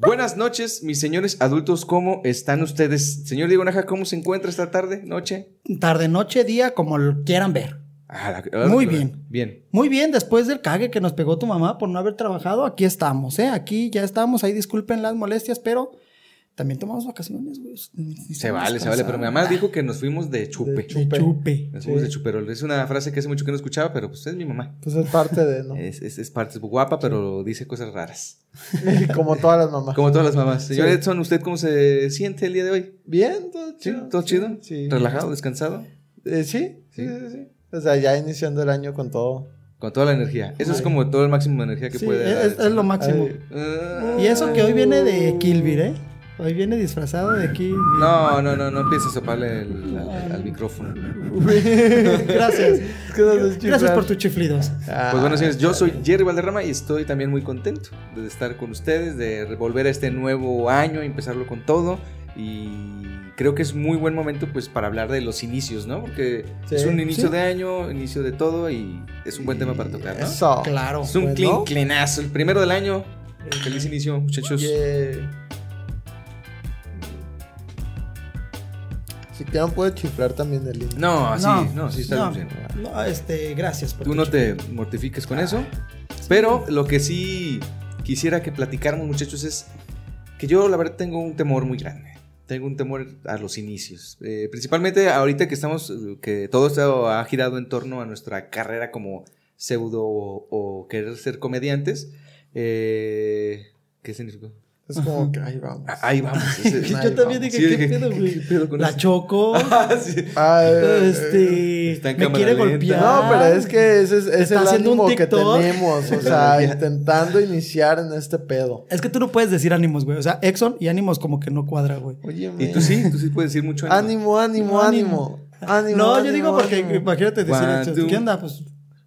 Buenas noches, mis señores adultos, ¿cómo están ustedes? Señor Diego Naja, ¿cómo se encuentra esta tarde, noche? Tarde, noche, día, como lo quieran ver. Ah, la- Muy bien. Bien. Muy bien, después del cague que nos pegó tu mamá por no haber trabajado, aquí estamos, ¿eh? Aquí ya estamos, ahí disculpen las molestias, pero también tomamos vacaciones, güey. Se vale, se vale, pero mi mamá dijo que nos fuimos de chupe. De chupe. Nos fuimos Sí. de chuperol. Es una frase que hace mucho que no escuchaba, pero pues es mi mamá. Pues es parte de, ¿no? Es, es, es parte, es guapa, pero dice cosas raras. Como todas las mamás. Como todas las mamás. Señor Sí. Edson, ¿usted cómo se siente el día de hoy? Bien, todo ¿Sí? chido. ¿Todo chido? Sí. ¿Relajado, descansado? Eh, sí, Sí. sí, sí, sí. O sea, ya iniciando el año con todo. Con toda la energía. Eso es como todo el máximo de energía que Sí, puede dar. es, es lo máximo. Ay. Ah. Y eso que hoy viene de Kilvir, ¿eh? Hoy viene disfrazado de Kilvir. No, no, no, no empieces a soparle el- al, al micrófono. Gracias. Gracias por tus chiflidos. Pues bueno, señores, yo soy Jerry Valderrama y estoy también muy contento de estar con ustedes, de volver a este nuevo año, empezarlo con todo. Y creo que es muy buen momento pues para hablar de los inicios, ¿no? Porque Sí. es un inicio Sí. de año, inicio de todo y es un buen tema para tocar, ¿no? Eso. Claro. Es un Bueno. clean, cleanazo, el primero del año. Feliz inicio, muchachos. Yeah. Si quieren puede chiflar también el intro. No, así, no, No, sí está no. bien. No, este, gracias. por Tú no te mortifiques con eso. Pero lo que sí quisiera que platicáramos, muchachos, es que yo la verdad tengo un temor muy grande. Tengo un temor a los inicios. Eh, principalmente ahorita que estamos, que todo esto ha girado en torno a nuestra carrera como pseudo o, o querer ser comediantes. Eh, ¿Qué significó? Es como que ahí vamos. Ah, Ahí vamos. ese- Ay, Yo también vamos. dije, Sí, ¿qué dije, pedo, ¿qué- güey? qué pedo con La choco. Ah, sí. Eh, este. Está en me quiere lenta. golpear. No, pero es que ese es, el ánimo que tenemos. O sea, intentando iniciar en este pedo. Es que tú no puedes decir ánimos, güey. O sea, Exxon y ánimos como que no cuadra, güey. Oye, Y tú sí, tú sí puedes decir mucho. ánimo. Ánimo, ánimo, Ánimo. ánimo. Ánimo, no, yo digo porque imagínate decir. ¿qué onda? Pues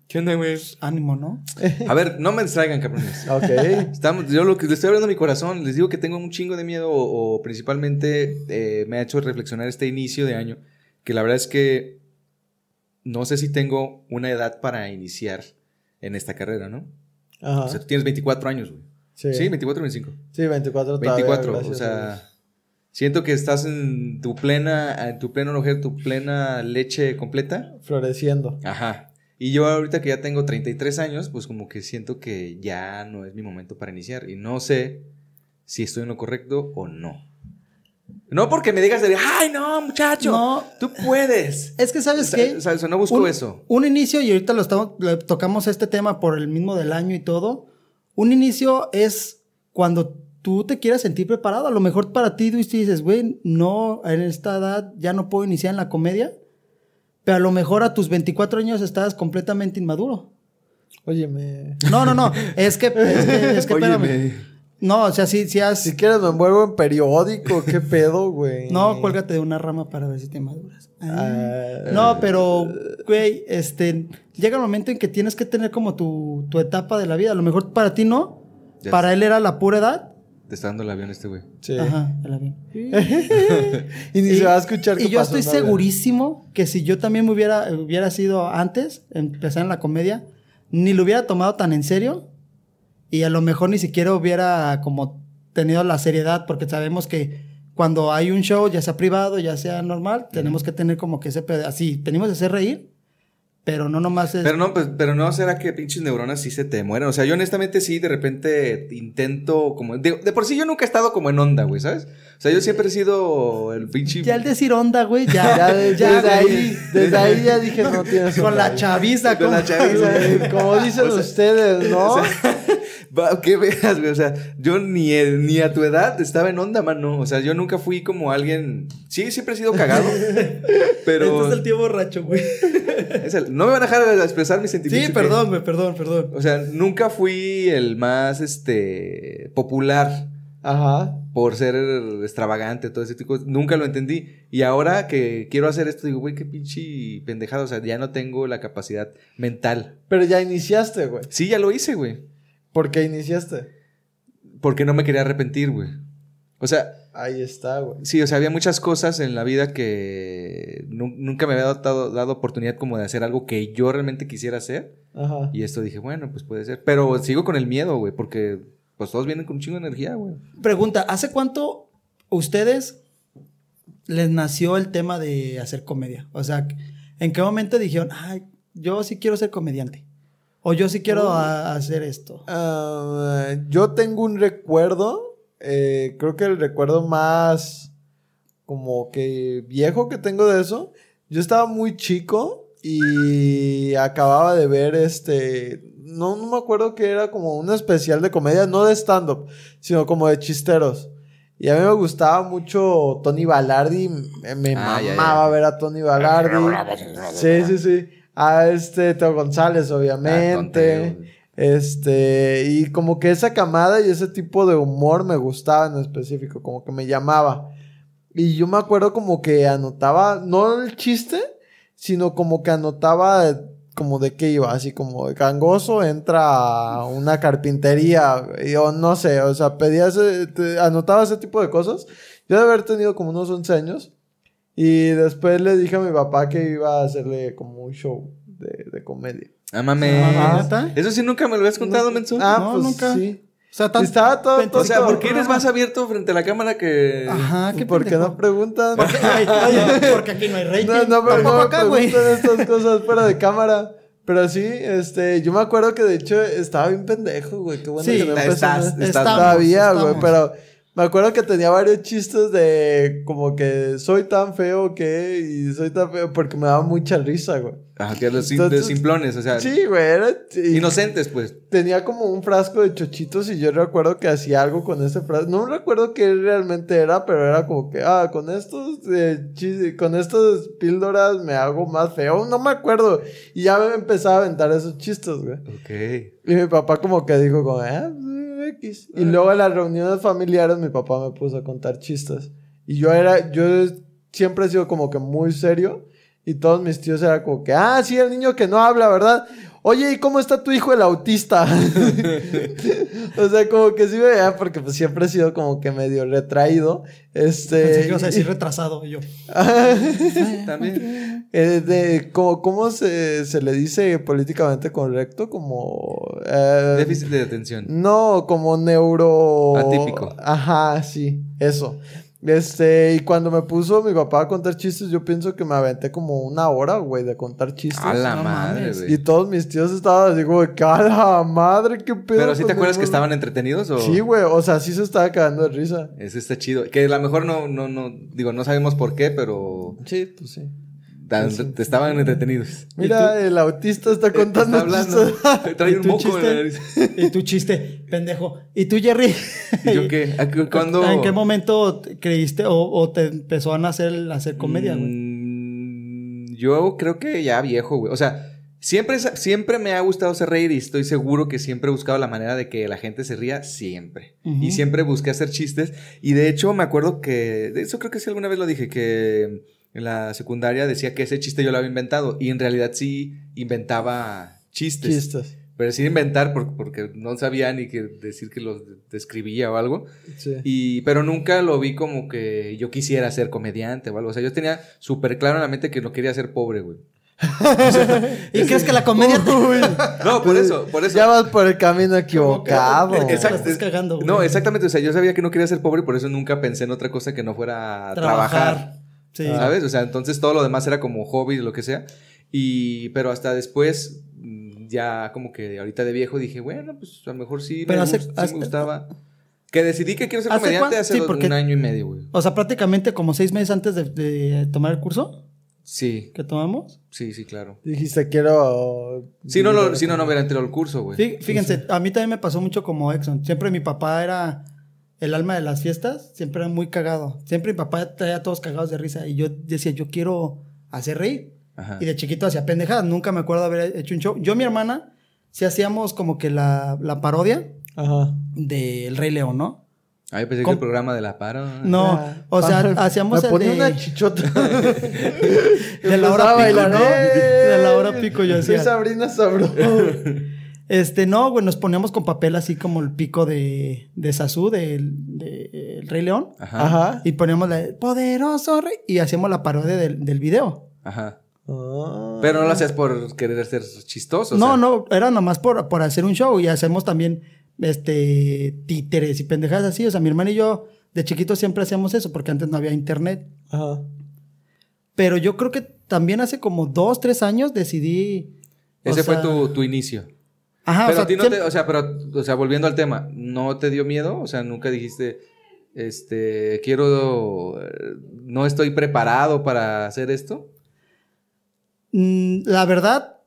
¿Qué onda, güey? ánimo, ¿no? A ver, no me distraigan, cabrones. Ok. Estamos, yo lo que les estoy hablando a mi corazón, les digo que tengo un chingo de miedo o, o principalmente eh, me ha hecho reflexionar este inicio de año, que la verdad es que no sé si tengo una edad para iniciar en esta carrera, ¿no? Ajá. O sea, tú tienes 24 años, güey. Sí. Sí, 24 o 25. Sí, 24 todavía, 24, o sea, siento que estás en tu plena, en tu pleno auge, tu plena leche completa. Floreciendo. Ajá. Y yo ahorita que ya tengo 33 años, pues como que siento que ya no es mi momento para iniciar. Y no sé si estoy en lo correcto o no. No porque me digas de, ay, no, muchacho, No. tú puedes. Es que, ¿sabes qué? o sea, no busco un, eso. Un inicio, y ahorita lo estamos, lo tocamos este tema por el mismo del año y todo. Un inicio es cuando tú te quieras sentir preparado. A lo mejor para ti tú dices, güey, no, en esta edad ya no puedo iniciar en la comedia. Pero a lo mejor a tus 24 años estás completamente inmaduro. Óyeme. No, no, no. Es que, es que, es que espérame. No, o sea, sí, sí has. Si quieres me envuelvo en periódico. ¿Qué pedo, güey? No, cuélgate de una rama para ver si te maduras. Ah, No, pero, güey, este, llega el momento en que tienes que tener como tu, tu etapa de la vida. A lo mejor para ti no, para él era la pura edad. Te está dando el avión este güey. Sí. Ajá, el avión. Y ni se va a escuchar Y qué yo pasó, estoy segurísimo que si yo también me hubiera, hubiera sido antes, empezar en la comedia, ni lo hubiera tomado tan en serio y a lo mejor ni siquiera hubiera como tenido la seriedad porque sabemos que cuando hay un show, ya sea privado, ya sea normal, tenemos que tener como que ese así, tenemos que hacer reír, pero no nomás es... Pero no, pues, pero no será que pinches neuronas sí se te mueren. O sea, yo honestamente sí, de repente intento como. De, de por sí yo nunca he estado como en onda, güey, ¿sabes? O sea, yo siempre he sido el pinche. ya al decir onda, güey, ya, Ya, ya, desde ahí, desde ahí ya dije no tienes Con onda. la chaviza, Con con la chaviza. Como dicen O sea, ustedes, ¿no? O sea, ¿Qué veas, güey? O sea, yo ni, ni a tu edad estaba en onda, mano. O sea, yo nunca fui como alguien. Sí, siempre he sido cagado. pero. Este es el tío borracho, güey. el- no me van a dejar expresar mis sentimientos. Sí, perdón, güey, perdón, perdón. O sea, nunca fui el más este popular Ajá. por ser extravagante, todo ese tipo. de cosas. Nunca lo entendí. Y ahora que quiero hacer esto, digo, güey, qué pinche pendejada. O sea, ya no tengo la capacidad mental. Pero ya iniciaste, güey. Sí, ya lo hice, güey. ¿Por qué iniciaste? Porque no me quería arrepentir, güey. O sea, Ahí está, güey. sí, o sea, había muchas cosas en la vida que nu- nunca me había dado, dado oportunidad como de hacer algo que yo realmente quisiera hacer. Ajá. Y esto dije, bueno, pues puede ser. Pero sigo con el miedo, güey, porque pues todos vienen con un chingo de energía, güey. Pregunta, ¿hace cuánto ustedes les nació el tema de hacer comedia? O sea, ¿en qué momento dijeron, ay, yo sí quiero ser comediante? O yo sí quiero a- hacer esto. Ah, yo tengo un recuerdo, eh, creo que el recuerdo más como que viejo que tengo de eso. Yo estaba muy chico y acababa de ver este, no, no me acuerdo que era como un especial de comedia, no de stand-up, sino como de chisteros. Y a mí me gustaba mucho Tony Balardi, me, me Ah, mamaba ya. ver a Tony Balardi. Sí, sí, sí. A este Teo González, Ah, obviamente. güey. Este, y como que esa camada y ese tipo de humor me gustaba en específico, como que me llamaba. Y yo me acuerdo como que anotaba, no el chiste, sino como que anotaba como de qué iba, así como gangoso entra a una carpintería, y o no sé, o sea, pedía ese, te- anotaba ese tipo de cosas. Yo de haber tenido como unos 11 años. Y después le dije a mi papá que iba a hacerle como un show de, de comedia. Ah, mames. Ah. Eso sí nunca me lo habías contado, Menso. Ah, No, pues nunca. sí. O sea, tan- Estaba todo, todo- o sea, ¿por qué eres más abierto frente a la cámara que. Ajá, qué ¿Por qué no preguntan? Ay, oye, porque aquí no hay rating. No, no, pero no acá, preguntan estas cosas fuera de cámara. Pero sí, este, yo me acuerdo que de hecho estaba bien pendejo, güey. Qué bueno Sí, que no empezó estás- estás- todavía, güey. Pero me acuerdo que tenía varios chistes de como que soy tan feo que y soy tan feo porque me daba mucha risa, güey. Ajá, que los Entonces- de simplones, o sea, Sí, güey, era y inocentes, pues. tenía como un frasco de chochitos y yo recuerdo que hacía algo con ese frasco. No recuerdo qué realmente era, pero era como que, ah, con estos, eh, chis- con estas píldoras me hago más feo. No me acuerdo. Y ya me empezaba a aventar esos chistes, güey. Ok. Y mi papá como que dijo como, pues, Y luego en las reuniones familiares mi papá me puso a contar chistes. Y yo era, yo siempre he sido como que muy serio. Y todos mis tíos eran como que, ah, sí, el niño que no habla, ¿verdad? Oye, ¿y cómo está tu hijo el autista? o sea, como que sí me veía porque pues siempre he sido como que medio retraído. Este... Pensé que ibas a decir retrasado. yo. También. Eh, de, como, ¿Cómo se, se le dice políticamente correcto? Como... eh, Déficit de atención. No, como neuro... Atípico. Ajá, sí, eso. Este, y cuando me puso mi papá a contar chistes, yo pienso que me aventé como una hora, güey, de contar chistes. A la no madre, güey. Y todos mis tíos estaban así como, que, ¡a la madre, qué pedo! Pero sí te acuerdas que mundo?" estaban entretenidos o. Sí, güey, o sea, sí se estaba cagando de risa. Eso está chido. Que a lo mejor no, no, no, digo, no sabemos por qué, pero Sí, pues sí. Tan- estaban entretenidos. Mira, el autista está contando Está hablando. Trae ¿Y un moco en la nariz. chiste? Y tu chiste, pendejo. ¿Y tú, Jerry? ¿Y yo qué? ¿A qué- ¿Cuándo? ¿En qué momento te- creíste o, o te empezó a nacer hacer comedia, güey? Mm, yo creo que ya viejo, güey. O sea, siempre, siempre me ha gustado hacer reír y estoy seguro que siempre he buscado la manera de que la gente se ría siempre. Y siempre busqué hacer chistes. Y de hecho me acuerdo que, de eso creo que sí alguna vez lo dije, que en la secundaria decía que ese chiste yo lo había inventado. Y en realidad sí inventaba chistes. Chistes. Pero sin inventar por- porque no sabía ni que decir que los describía o algo. Sí. Y, pero nunca lo vi como que yo quisiera ser comediante o algo. O sea, yo tenía súper claro en la mente que no quería ser pobre, güey. ¿Y crees que la comedia te... No, por eso, por eso. Ya vas por el camino equivocado. Exacto. Estás cagando, güey. No, exactamente. O sea, yo sabía que no quería ser pobre, por eso nunca pensé en otra cosa que no fuera a trabajar. Sí. ¿Sabes? O sea, entonces todo lo demás era como hobby, lo que sea. Y, pero hasta después, mm, ya como que ahorita de viejo dije, bueno, pues a lo mejor sí, Pero me, hace- gust- sí hace- me gustaba. Que decidí que quiero ser ¿Hace comediante cuán- hace sí, dos- porque- un año y medio, güey. O sea, prácticamente como seis meses antes de, de tomar el curso Sí, que tomamos. sí, sí, claro. Dijiste, quiero. Si no, lo- si no, no hubiera entrado al curso, güey. Fí- Fíjense, a mí también me pasó mucho como Exxon. Siempre mi papá era el alma de las fiestas, siempre era muy cagado. Siempre mi papá traía a todos cagados de risa y yo decía, yo quiero hacer reír. Ajá. Y de chiquito hacía pendejadas, nunca me acuerdo haber hecho un show. Yo y mi hermana, sí hacíamos como que la, la parodia Ajá. del Rey León, ¿no? Ah, yo pensé que el programa de la paro. No, Ah, o sea, hacíamos Me el ponía de, una chichota. de la hora pico, ¿no? De la hora pico yo Soy hacía. Sabrina Sabro. Este, no, güey, nos poníamos con papel así como el pico de, de Sasú, del de, el Rey León. Ajá. Ajá. Y poníamos la de Poderoso Rey. Y hacíamos la parodia del, del video. Ajá. Ah. Pero no lo hacías por querer ser chistoso. o no, sea. no, era nomás por, por hacer un show. Y hacemos también este, títeres y pendejadas así. O sea, mi hermana y yo de chiquitos siempre hacíamos eso porque antes no había internet. Ajá. Pero yo creo que también hace como dos, tres años decidí. o Ese fue tu, tu inicio. Ajá, pero o sea, a ti no siempre- te, o sea, pero, o sea, volviendo al tema, ¿no te dio miedo? O sea, nunca dijiste, este, quiero, no estoy preparado para hacer esto. Mm, La verdad,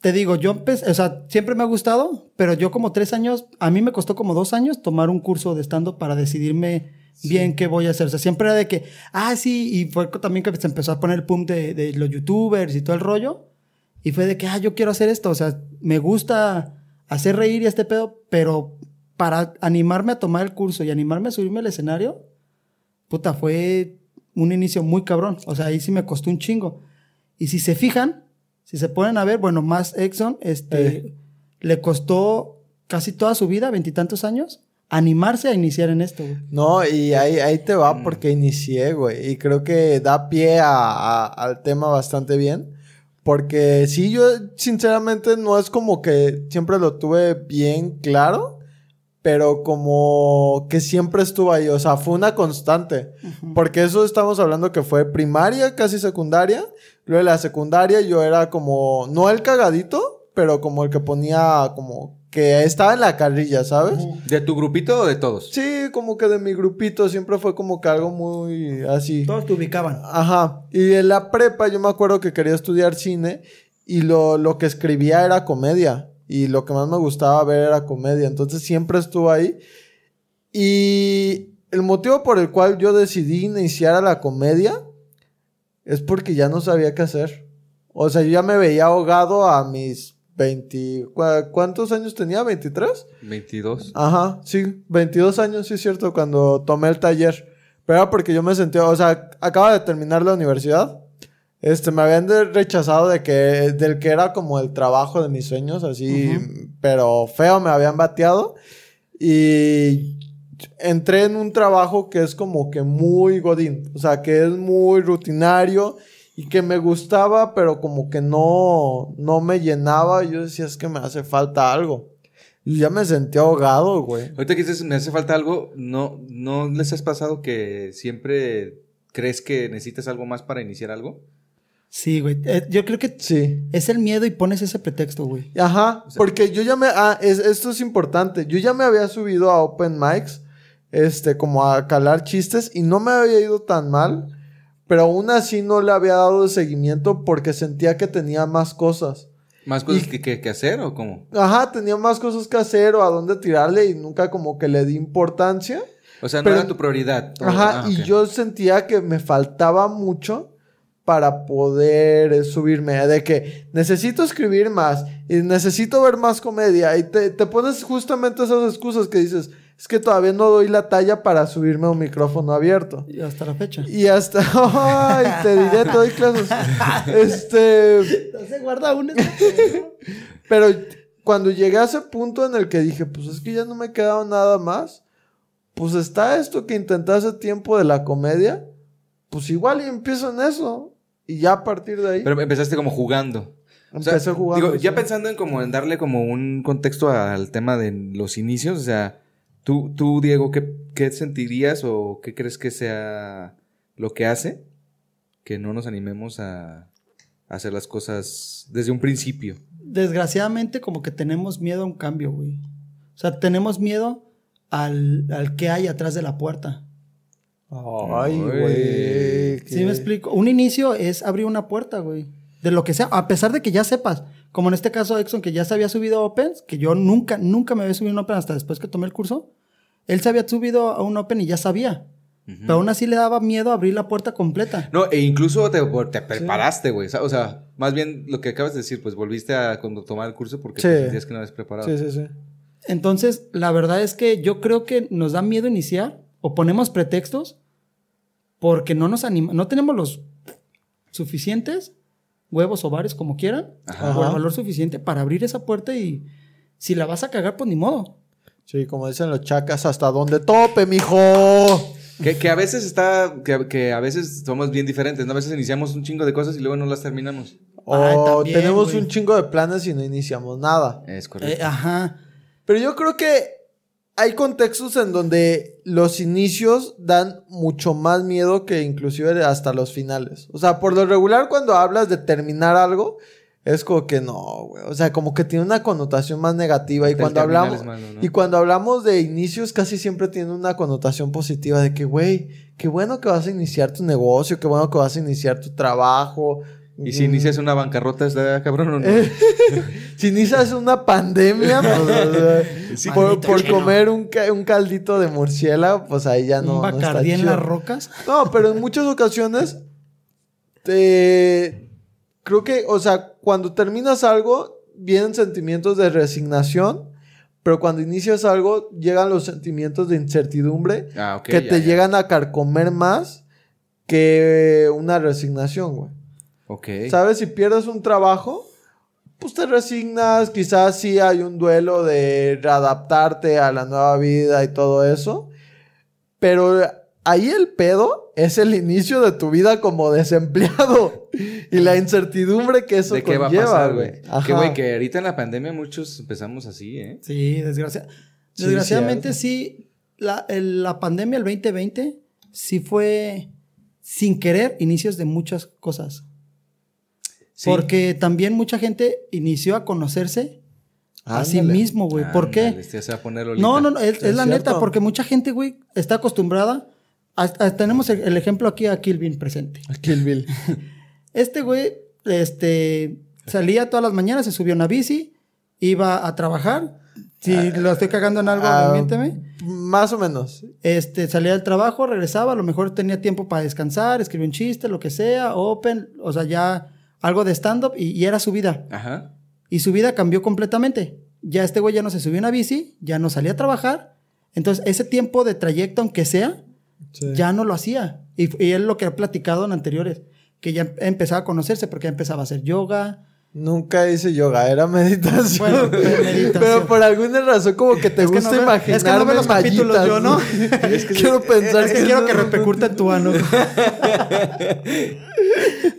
te digo, yo empecé, o sea, siempre me ha gustado, pero yo como tres años, a mí me costó como dos años tomar un curso de stand para decidirme bien qué voy a hacer. O sea, siempre era de que, ah, sí, y fue también que se empezó a poner el pum de, de los youtubers y todo el rollo. Y fue de que, ah, yo quiero hacer esto. O sea, me gusta hacer reír y este pedo, pero para animarme a tomar el curso y animarme a subirme al escenario, puta, fue un inicio muy cabrón. O sea, ahí sí me costó un chingo. Y si se fijan, si se ponen a ver, bueno, más Exxon, este, Eh. le costó casi toda su vida, veintitantos años, animarse a iniciar en esto, güey. No, y ahí, ahí te va porque inicié, güey. Y creo que da pie a- a- al tema bastante bien. Porque sí, yo sinceramente no es como que siempre lo tuve bien claro, pero como que siempre estuvo ahí. O sea, fue una constante. Porque eso estamos hablando que fue primaria, casi secundaria. Luego de la secundaria yo era como, no el cagadito, pero como el que ponía como que estaba en la carrilla, ¿sabes? ¿De tu grupito o de todos? Sí, como que de mi grupito siempre fue como que algo muy así. Todos te ubicaban. Ajá. Y en la prepa yo me acuerdo que quería estudiar cine y lo, lo que escribía era comedia. Y lo que más me gustaba ver era comedia. Entonces siempre estuvo ahí. Y el motivo por el cual yo decidí iniciar a la comedia es porque ya no sabía qué hacer. O sea, yo ya me veía ahogado a mis 20... ¿cu- ¿Cuántos años tenía? ¿23? 22. Ajá, sí, 22 años, sí es cierto, cuando tomé el taller. Pero era porque yo me sentía, o sea, acaba de terminar la universidad. Este, me habían rechazado de que, del que era como el trabajo de mis sueños, así, pero feo, me habían bateado. Y entré en un trabajo que es como que muy godín, o sea, que es muy rutinario y que me gustaba, pero como que no, no me llenaba. Yo decía, es que me hace falta algo. Y ya me sentí ahogado, güey. Ahorita que dices, me hace falta algo, ¿no, ¿no les has pasado que siempre crees que necesitas algo más para iniciar algo? Sí, güey. Eh, yo creo que Sí. es el miedo y pones ese pretexto, güey. Ajá, O sea- porque yo ya me... Ah, es- esto es importante. Yo ya me había subido a Open Mics, este, como a calar chistes y no me había ido tan mal, pero aún así no le había dado seguimiento porque sentía que tenía más cosas. ¿Más cosas Y- que, que- que hacer o cómo? Ajá, tenía más cosas que hacer o a dónde tirarle y nunca como que le di importancia. O sea, no Pero- era tu prioridad. todo. Ajá, Ah, y yo sentía que me faltaba mucho para poder subirme. De que necesito escribir más y necesito ver más comedia. Y te, te pones justamente esas excusas que dices, es que todavía no doy la talla para subirme a un micrófono abierto. Y hasta la fecha. Y hasta, ay, te diré, te doy clases. Este, Se guarda un pero cuando llegué a ese punto en el que dije, pues es que ya no me quedaba nada más, pues está esto que intenté hace tiempo de la comedia, pues igual y empiezo en eso. Y ya a partir de ahí Pero empezaste como jugando. O sea, empecé jugando. Digo, ya sí. pensando en como en darle como un contexto al tema de los inicios, o sea, tú, tú Diego, ¿qué, qué sentirías o qué crees que sea lo que hace que no nos animemos a, hacer las cosas desde un principio? Desgraciadamente, como que tenemos miedo a un cambio, güey. O sea, tenemos miedo al, al que hay atrás de la puerta. Ay. güey. ¿Sí me explico? Un inicio es abrir una puerta, güey. De lo que sea, a pesar de que ya sepas. Como en este caso, Exxon, que ya se había subido a Opens, que yo nunca, nunca me había subido a un Open hasta después que tomé el curso. Él se había subido a un Open y ya sabía. Pero aún así le daba miedo abrir la puerta completa. No, e incluso te, te preparaste, güey. O sea, más bien lo que acabas de decir, pues volviste a cuando tomar el curso porque Sí. te sentías que no habías preparado. Sí, sí, sí. Entonces, la verdad es que yo creo que nos da miedo iniciar o ponemos pretextos porque no nos anima, no tenemos los suficientes huevos o bares como quieran Ajá. o el valor suficiente para abrir esa puerta y si la vas a cagar pues ni modo. Sí, como dicen los chacas, hasta donde tope, mijo. Que, que a veces está, que, que a veces somos bien diferentes, ¿no? A veces iniciamos un chingo de cosas y luego no las terminamos. O también, tenemos un chingo de planes y no iniciamos nada. Es Eh, correcto. ajá. Pero yo creo que hay contextos en donde los inicios dan mucho más miedo que inclusive hasta los finales. O sea, por lo regular cuando hablas de terminar algo, es como que no, güey. O sea, como que tiene una connotación más negativa. Y cuando hablamos. es malo, ¿no? Y cuando hablamos de inicios, casi siempre tiene una connotación positiva de que, güey, qué bueno que vas a iniciar tu negocio, qué bueno que vas a iniciar tu trabajo. Y si inicias una bancarrota, ¿está cabrón o no? Si inicias una pandemia, pues, o sea, Sí. por, comer un, ca- un caldito de murciélago, pues ahí ya no, un no está bacardí en chido. las rocas. No, pero en muchas ocasiones, te- creo que, o sea, cuando terminas algo, vienen sentimientos de resignación, pero cuando inicias algo, llegan los sentimientos de incertidumbre Ah, que ya, te ya. llegan a carcomer más que una resignación, güey. Ok. ¿Sabes? Si pierdes un trabajo, pues te resignas, quizás sí hay un duelo de readaptarte a la nueva vida y todo eso, pero ahí el pedo es el inicio de tu vida como desempleado y la incertidumbre que eso ¿De qué va a conlleva, pasar, güey. Que, güey, que ahorita en la pandemia muchos empezamos así, ¿eh? Sí, desgracia- Sí, desgraciadamente sí, la, el- la pandemia, el 2020, sí fue sin querer inicios de muchas cosas. Sí. Porque también mucha gente inició a conocerse a sí mismo, güey. ¿Por qué? Ándale, ya se va a poner No, no, no, es, la neta, porque mucha gente, güey, está acostumbrada. a- a- tenemos el, el ejemplo aquí a Kilvin presente. Kill Bill. Este güey, este, salía todas las mañanas, se subió a una bici, iba a trabajar. Si lo estoy cagando en algo, Ah. Más o menos. Este, salía del trabajo, regresaba, a lo mejor tenía tiempo para descansar, escribir un chiste, lo que sea, open, o sea, ya algo de stand-up y, y era su vida. Ajá. Y su vida cambió completamente. Ya este güey ya no se subió a una bici, ya no salía a trabajar. Entonces, ese tiempo de trayecto, aunque sea, Sí. ya no lo hacía. Y, y él lo que ha platicado en anteriores, que ya empezaba a conocerse porque ya empezaba a hacer yoga. Nunca hice yoga, era meditación. Bueno, pero meditación. Pero por alguna razón como que te Es que gusta no veo- imaginarme es que no veo los capítulos mallitas, yo, ¿no? Es que quiero pensar Es que quiero que repercuta en tu ano.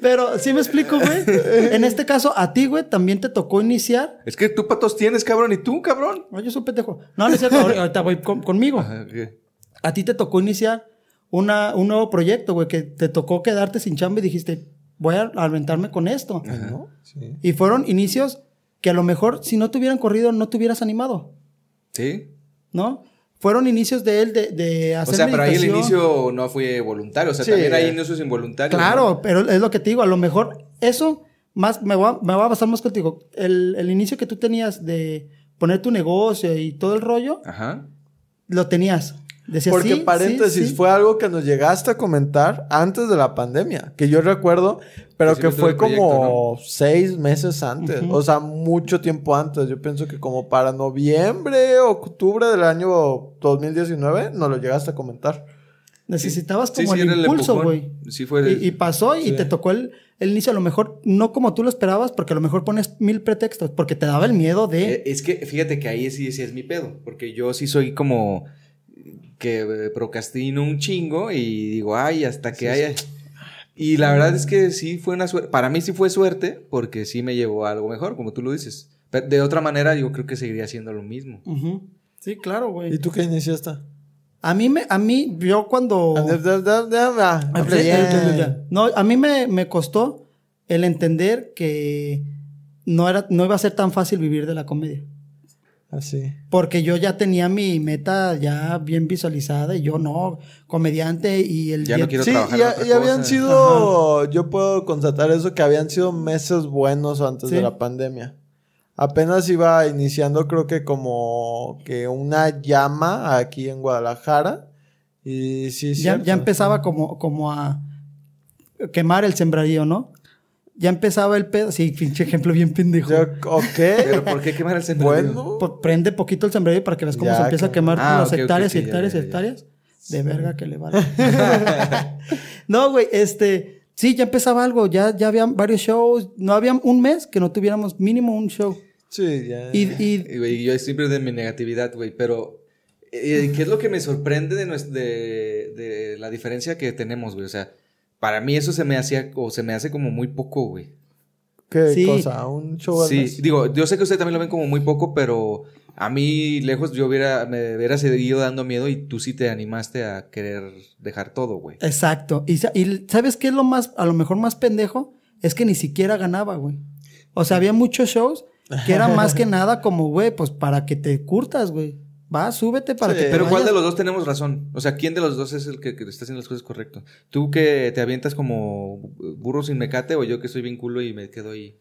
Pero sí me explico, güey. En este caso, a ti, güey, también te tocó iniciar. Es que tú patos tienes, cabrón, y tú, cabrón. No, yo soy un pendejo. No, no es cierto. Ahorita ahorita voy con- conmigo. Ajá. A ti te tocó iniciar una, un nuevo proyecto, güey, que te tocó quedarte sin chamba y dijiste, voy a aventarme con esto. ¿no? Sí. Y fueron inicios que a lo mejor si no te hubieran corrido no te hubieras animado, Sí. ¿no? Fueron inicios de él de, de O hacer sea, pero ahí el inicio no fue voluntario. O sea, Sí. también hay inicios involuntarios. Claro, ¿no? pero es lo que te digo, a lo mejor eso, más, me voy a, me voy a basar más contigo. El, el inicio que tú tenías de poner tu negocio y todo el rollo, Ajá. lo tenías. Porque sí, paréntesis, sí, sí. fue algo que nos llegaste a comentar antes de la pandemia, que yo recuerdo, pero que fue proyecto, como seis meses antes, o sea, mucho tiempo antes. Yo pienso que como para noviembre, octubre del año 2019, nos lo llegaste a comentar. Necesitabas como sí, el impulso, güey. Sí, fue el- Y, y pasó y Sí. te tocó el, el inicio, a lo mejor no como tú lo esperabas, porque a lo mejor pones mil pretextos, porque te daba el miedo de... Eh, Es que fíjate que ahí sí, sí es mi pedo, porque yo sí soy como que eh, procrastino un chingo y digo, ay, hasta que haya... Y la verdad es que sí fue una suerte, para mí sí fue suerte, porque sí me llevó a algo mejor, como tú lo dices. Pero de otra manera yo creo que seguiría haciendo lo mismo. Sí, claro, ¿Y güey. tú qué iniciaste? A mí, me, a mí, yo cuando... Sí. No, a mí me, me costó el entender que no, era, no iba a ser tan fácil vivir de la comedia. Así. Porque yo ya tenía mi meta ya bien visualizada y yo no, comediante y el... Ya día- no quiero Sí, trabajar y, en otra y habían sido, yo puedo constatar eso, que habían sido meses buenos antes Sí. de la pandemia. Apenas iba iniciando, creo que como que una llama aquí en Guadalajara. Y sí, ya, ya empezaba como, como a quemar el sembradío, ¿no? Ya empezaba el pedo. Sí, pinche ejemplo bien pendejo. Yo, ok. Pero ¿por qué quemar el sembradío? bueno. Prende poquito el sembradío para que veas cómo Ya, se empieza a que- quemar Ah, las ok, ok, hectáreas sí, y ya, hectáreas y ya, ya. hectáreas. De verga que le vale. no, güey, este... Sí, ya empezaba algo. Ya, ya había varios shows. No había un mes que no tuviéramos mínimo un show. Sí, ya. Y, y Y, güey, yo siempre de mi negatividad, güey, pero eh, ¿qué es lo que me sorprende de, nues- de, de la diferencia que tenemos, güey? O sea, para mí eso se me hacía, o se me hace como muy poco, güey. ¿Qué Sí. cosa? ¿Un show al Sí, mes? digo, yo sé que ustedes también lo ven como muy poco, pero A mí, lejos, yo hubiera, me hubiera seguido dando miedo y tú sí te animaste a querer dejar todo, güey. Exacto. Y, y ¿sabes qué es lo más, a lo mejor más pendejo? Es que ni siquiera ganaba, güey. O sea, había muchos shows que era más que nada como, güey, pues para que te curtas, güey. Va, súbete para Sí. que te Pero ¿cuál de los dos tenemos razón? O sea, ¿quién de los dos es el que, que está haciendo las cosas correcto? ¿Tú que te avientas como burro sin mecate o yo que soy bien culo y me quedo ahí?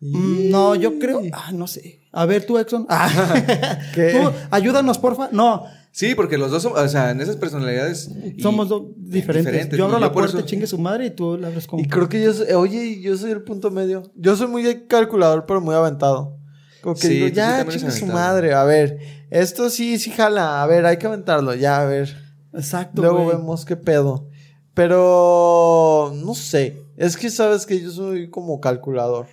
Mm, No, yo creo. Ah, no sé. A ver, tú, Exxon. Ah. ¿Qué? Tú, ayúdanos, porfa. No, Sí, porque los dos somos, o sea, en esas personalidades... somos dos diferentes. Yo abro y la puerta, eso- chingue su madre y tú la abres como. Y creo que yo soy, oye, yo soy el punto medio. Yo soy muy calculador, pero muy aventado. Como que Sí, digo, ya, chingue su madre. A ver, esto sí, sí jala. A ver, hay que aventarlo. Ya, a ver. Exacto. Luego vemos qué pedo. Pero, no sé. Es que sabes que yo soy como calculador.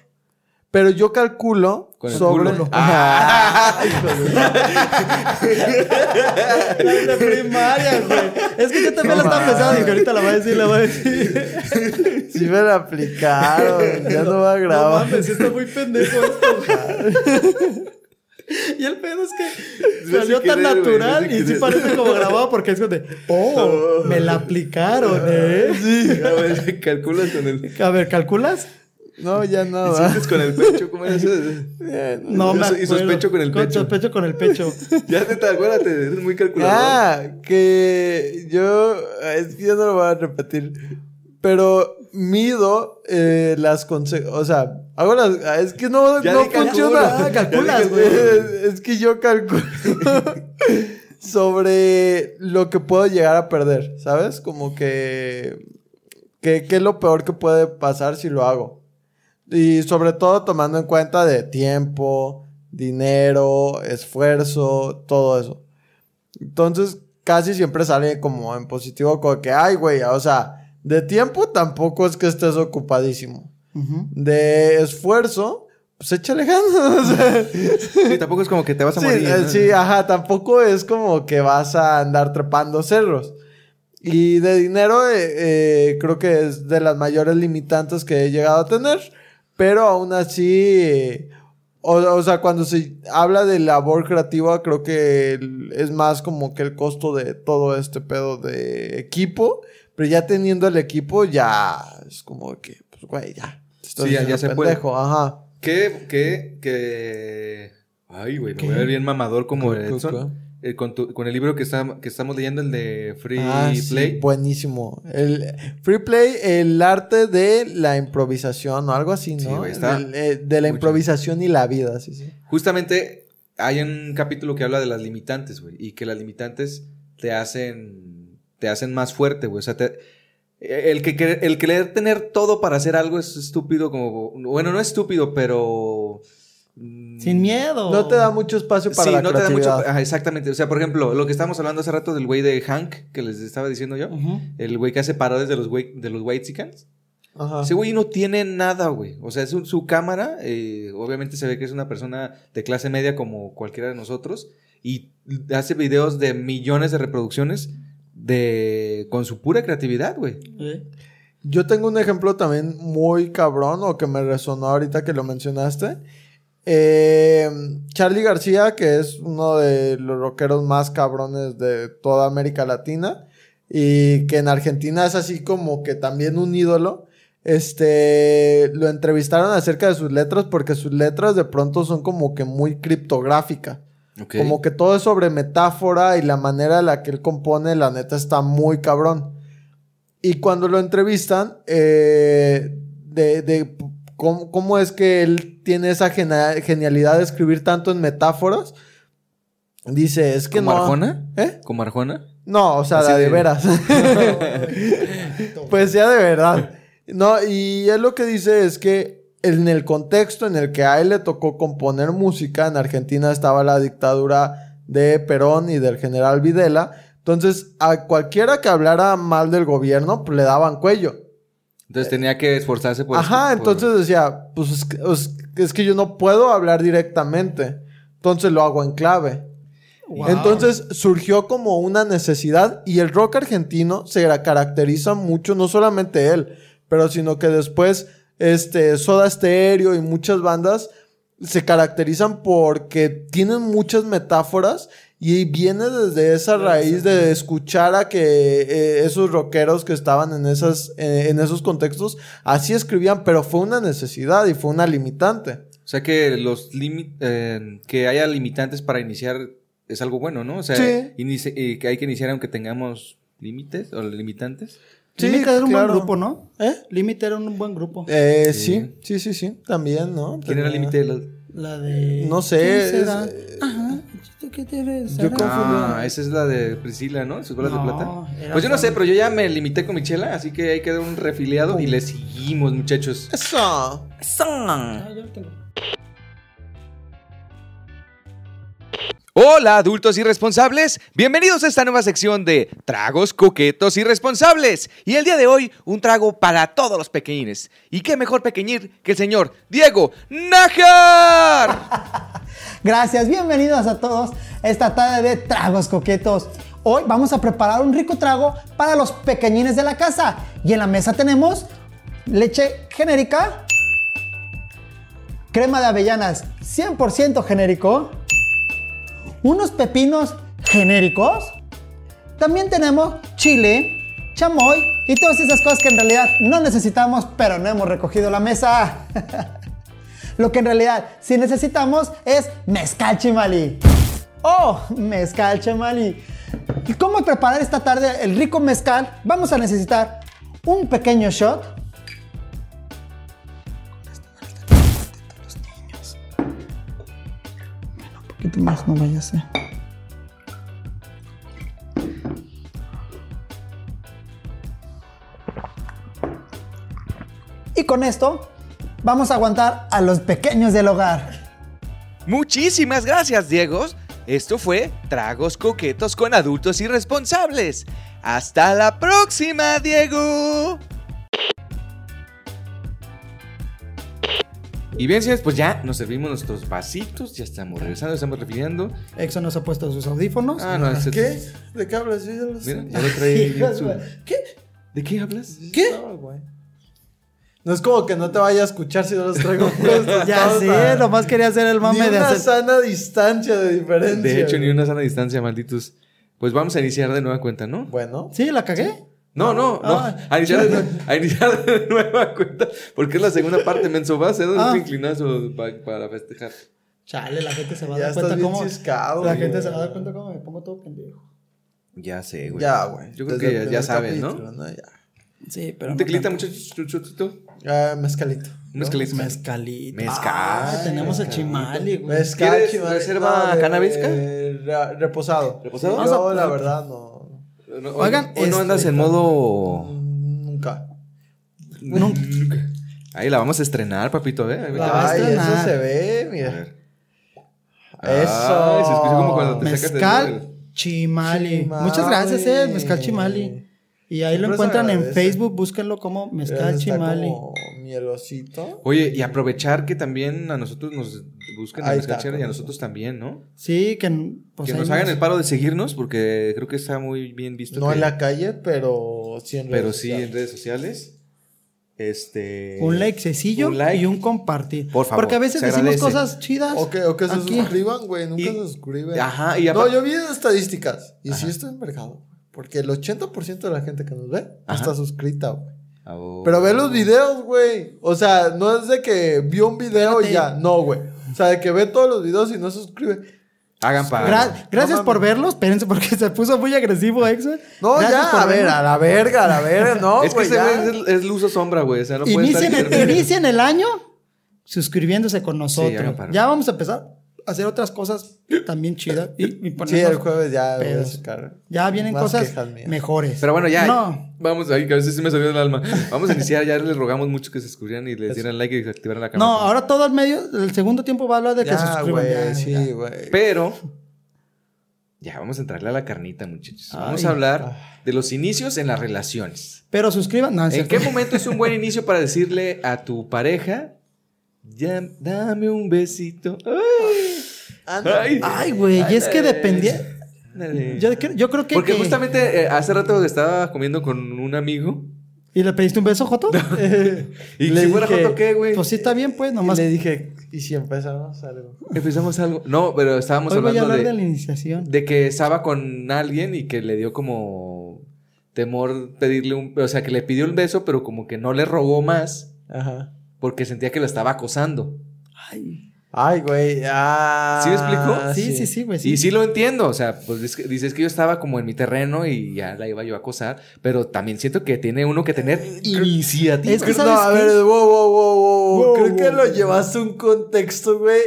Pero yo calculo Con el sobre. culo. De primaria, güey. Es que yo también la estaba pensando y que ahorita la voy a decir, la voy a decir. Sí me la aplicaron. Ya no va a No grabar. mames, está muy pendejo esto. Y el pedo es que No salió tan querer, no natural sé y sí parece como grabado porque es como de, oh, me la aplicaron, ¿eh? A ver, calculas con el... A ver, ¿calculas? No, ya no. y sientes con el pecho, ¿cómo es eso? Eh, No, Y me y sospecho con el pecho. Sospecho con el pecho. Ya te, te acuérdate, eres muy calculador. Ah, que yo. Es que yo no lo voy a repetir. Pero mido eh, las conse- O sea, hago las. Es que no, Ya no funciona. Ah, calculas, Ya güey. Es, es que yo calculo sobre lo que puedo llegar a perder, ¿sabes? Como que. que ¿Qué es lo peor que puede pasar si lo hago? Y sobre todo tomando en cuenta de tiempo, dinero, esfuerzo, todo eso. Entonces, casi siempre sale como en positivo, como que, ay, güey, o sea, de tiempo tampoco es que estés ocupadísimo. De esfuerzo, pues échale ganas. o sea. Sí, tampoco es como que te vas a Sí, morir. ¿no? sí, ajá, tampoco es como que vas a andar trepando cerros. Y de dinero, eh, eh, creo que es de las mayores limitantes que he llegado a tener. Pero aún así, o, o sea, cuando se habla de labor creativa, creo que es más como que el costo de todo este pedo de equipo. Pero ya teniendo el equipo, ya es como que, pues, güey, ya. Estoy Sí, ya- ya se puede. pendejo, Ajá. ¿Qué, qué, qué? Ay, güey, me voy a ver bien mamador como ¿Qué, qué, Edson. Eh, con, tu- con el libro que, está, que estamos leyendo, el de Free Ah, sí, Play. buenísimo. El Free Play, el arte de la improvisación o algo así, Sí, ¿no? güey, está eh, de la improvisación y la vida, sí, sí. Justamente hay un capítulo que habla de las limitantes, güey. Y que las limitantes te hacen, te hacen más fuerte, güey. O sea, te- el, que, el querer tener todo para hacer algo es estúpido como... Bueno, no es estúpido, pero... mm, Sin miedo. No te da mucho espacio para sí, la no te da mucho... creatividad. ajá, exactamente. O sea, por ejemplo, lo que estábamos hablando hace rato del güey de Hank, que les estaba diciendo yo. El güey que hace parodias de los güey, de los. Ajá. Ese güey no tiene nada, güey. O sea, su, su cámara, eh, obviamente se ve que es una persona de clase media como cualquiera de nosotros. Y hace videos de millones de reproducciones de con su pura creatividad, güey. ¿Eh? Yo tengo un ejemplo también muy cabrón o que me resonó ahorita que lo mencionaste. Eh, Charlie García, que es uno de los rockeros más cabrones de toda América Latina y que en Argentina es así como que también un ídolo. Este, lo entrevistaron acerca de sus letras porque sus letras de pronto son como que muy criptográficas. Como que todo es sobre metáfora y la manera en la que él compone, la neta está muy cabrón. Y cuando lo entrevistan, eh, de, de cómo, cómo es que él tiene esa genialidad de escribir tanto en metáforas, dice, es que ¿Como no... Arjona? ¿Eh? ¿Como Arjona? No, o sea, de de- veras. pues ya de verdad. No, y él lo que dice es que en el contexto en el que a él le tocó componer música, en Argentina estaba la dictadura de Perón y del general Videla. Entonces, a cualquiera que hablara mal del gobierno, pues le daban cuello. Entonces tenía que esforzarse por... Ajá, por- entonces decía, pues es que, es- es que yo no puedo hablar directamente. Entonces lo hago en clave. Wow. Entonces surgió como una necesidad y el rock argentino se caracteriza mucho, no solamente él, pero sino que después este, Soda Stereo y muchas bandas se caracterizan porque tienen muchas metáforas y viene desde esa raíz de escuchar a que eh, esos rockeros que estaban en, esas, eh, en esos contextos así escribían, pero fue una necesidad y fue una limitante. O sea que los limi- eh, que haya limitantes para iniciar es algo bueno, ¿no? O sea, Sí. eh, que hay que iniciar aunque tengamos límites o limitantes. Sí, Límite era un claro. buen grupo, ¿no? ¿Eh? Límite era un buen grupo. Eh, Sí. sí, sí, sí, sí, también, ¿no? ¿Quién era límite? La de. No sé, ¿quién es- será? ¿Qué debe yo. Ah, esa es la de Priscila, ¿no? Sus bolas No, de plata. Pues yo no sé, pero yo ya me limité con mi chela, así que hay que dar un refiliado y le seguimos, muchachos. Eso. Ah, Hola adultos irresponsables, bienvenidos a esta nueva sección de Tragos Coquetos Irresponsables. Y el día de hoy, un trago para todos los pequeñines. Y qué mejor pequeñir que el señor Diego Nájar. Gracias, bienvenidos a todos a esta tarde de tragos coquetos. Hoy vamos a preparar un rico trago para los pequeñines de la casa. Y en la mesa tenemos leche genérica, crema de avellanas 100% genérico, unos pepinos genéricos, también tenemos chile, chamoy y todas esas cosas que en realidad no necesitamos, pero no hemos recogido la mesa. Lo que en realidad sí necesitamos es mezcal chimali. ¡Oh! Mezcal chimali. ¿Y cómo preparar esta tarde el rico mezcal? Vamos a necesitar un pequeño shot. Poquito más, no vaya a ser. Y con esto vamos a aguantar a los pequeños del hogar. Muchísimas gracias, Diego. Esto fue Tragos Coquetos con Adultos Irresponsables. Hasta la próxima, Diego. Y bien, señores, pues ya nos servimos nuestros vasitos, ya estamos regresando, estamos refiriendo. Exo nos ha puesto sus audífonos. Ah, no, ¿Qué? ¿De qué hablas? Yo ya lo sé. Mira, ya su-. ¿Qué? ¿De qué hablas? ¿Qué? No es como que no te vaya a escuchar si no los traigo puestos. Ya sé, nomás quería hacer el Ni mame de una hacer. sana distancia de diferencia. De hecho, ni una sana distancia, malditos. Pues vamos a iniciar de nueva cuenta, ¿no? Bueno. ¿Sí? ¿La cagué? No, no, no. Ah. A, iniciar de nue- a iniciar de nueva cuenta. Porque es la segunda parte, menso. Va a hacer un Ah. inclinazo pa- para festejar. Chale, la gente se va a Ya dar cuenta bien cómo. ciscado, La güey. gente se va a dar cuenta cómo me pongo todo pendejo. Ya sé, güey. Ya, güey. Yo creo Desde que ya, sabes, ¿no? Ya. Sí, pero. Un no muchachos. chuchutito. Ah, mezcalito. Mezcalito. Mezcalito. Mezcal. Ah, tenemos el chimali, güey. Mezcal, ¿Quieres chimalito reserva de- canábica? re- reposado. ¿Reposado? A- la verdad, no. No, Oigan, hoy no andas en modo. Nunca. Nunca. Ahí la vamos a estrenar, papito, ¿eh? Ahí Ay, eso estrenar. se ve, mira. ver. Eso. Ay, se escucha como cuando te sacas el- Mezcal chimali. Chimali. Muchas gracias, eh. Mezcal chimali. Y ahí lo Siempre encuentran en. Facebook, búsquenlo como Mezcal chimali. como mielosito. Oye, y aprovechar que también a nosotros nos busquen en está, Mezcalchera y a nosotros también, ¿no? Sí, que, pues, que nos hagan el paro de seguirnos porque creo que está muy bien visto. No que- en la calle, pero sí en pero redes sí sociales. en redes sociales. Este. Un like sencillo un like. y un compartir. Por favor, Porque a veces decimos cosas chidas. O que, o que se aquí. suscriban, güey. Nunca Y- se suscriben. Ajá, y No, yo vi estadísticas. Y sí estoy envergado. Porque el 80% de la gente que nos ve Ajá. está suscrita, güey. Oh. Pero ve los videos, güey. O sea, no es de que vio un video y ya. No, güey. O sea, de que ve todos los videos y no se suscribe. Hagan para. Gra- gracias No por verlos. Espérense porque se puso muy agresivo, Exo. No, Gracias ya, por a ver, a la verga, a la verga. No, es que es, es luz o sombra, güey. O sea, no. Inicien, el año suscribiéndose con nosotros. ya vamos a empezar hacer otras cosas también chidas. Y, y Sí, el jueves ya voy a pedos. sacar. ya vienen cosas mejores. Pero bueno, ya. No. Vamos, ahí que a veces sí me salió del alma. Vamos a iniciar. Ya les rogamos mucho que se suscribieran y les dieran like y activaran la cámara. No, ahora todo el medio, el segundo tiempo va a hablar de que se suscriban. ya, ya. sí, güey. Pero. Ya, vamos a entrarle a la carnita, muchachos. Vamos Ay. a hablar de los inicios en las relaciones. Pero suscriban. No, ¿En cierto. qué momento es un buen inicio para decirle a tu pareja, ya, dame un besito? Ay, Ay, güey, y es que dependía. Yo, cre- yo creo que. Porque que- justamente eh, hace rato estaba comiendo con un amigo. ¿Y le pediste un beso, Joto? ¿Y Le si fuera dije, Joto qué, güey? Pues sí, está bien, pues, Y nomás. le dije, ¿Y si empezamos algo? Empezamos algo. No, pero estábamos Hoy voy a hablando hablar de... de, la iniciación. de que estaba con alguien y que le dio como temor pedirle un... O sea, que le pidió un beso, pero como que no le rogó más Ajá. porque sentía que lo estaba acosando. Ay. Ay, güey. Ah, ¿Sí me explico? Sí, sí, sí, güey. Y sí lo entiendo, o sea, pues es que- dices que yo estaba como en mi terreno y ya la iba yo a acosar, pero también siento que tiene uno que tener iniciativa. Es que No, ¿sabes a qué? ver, wow, wow, wow, wow. Wow, Creo que lo wow. llevaste a un contexto, güey.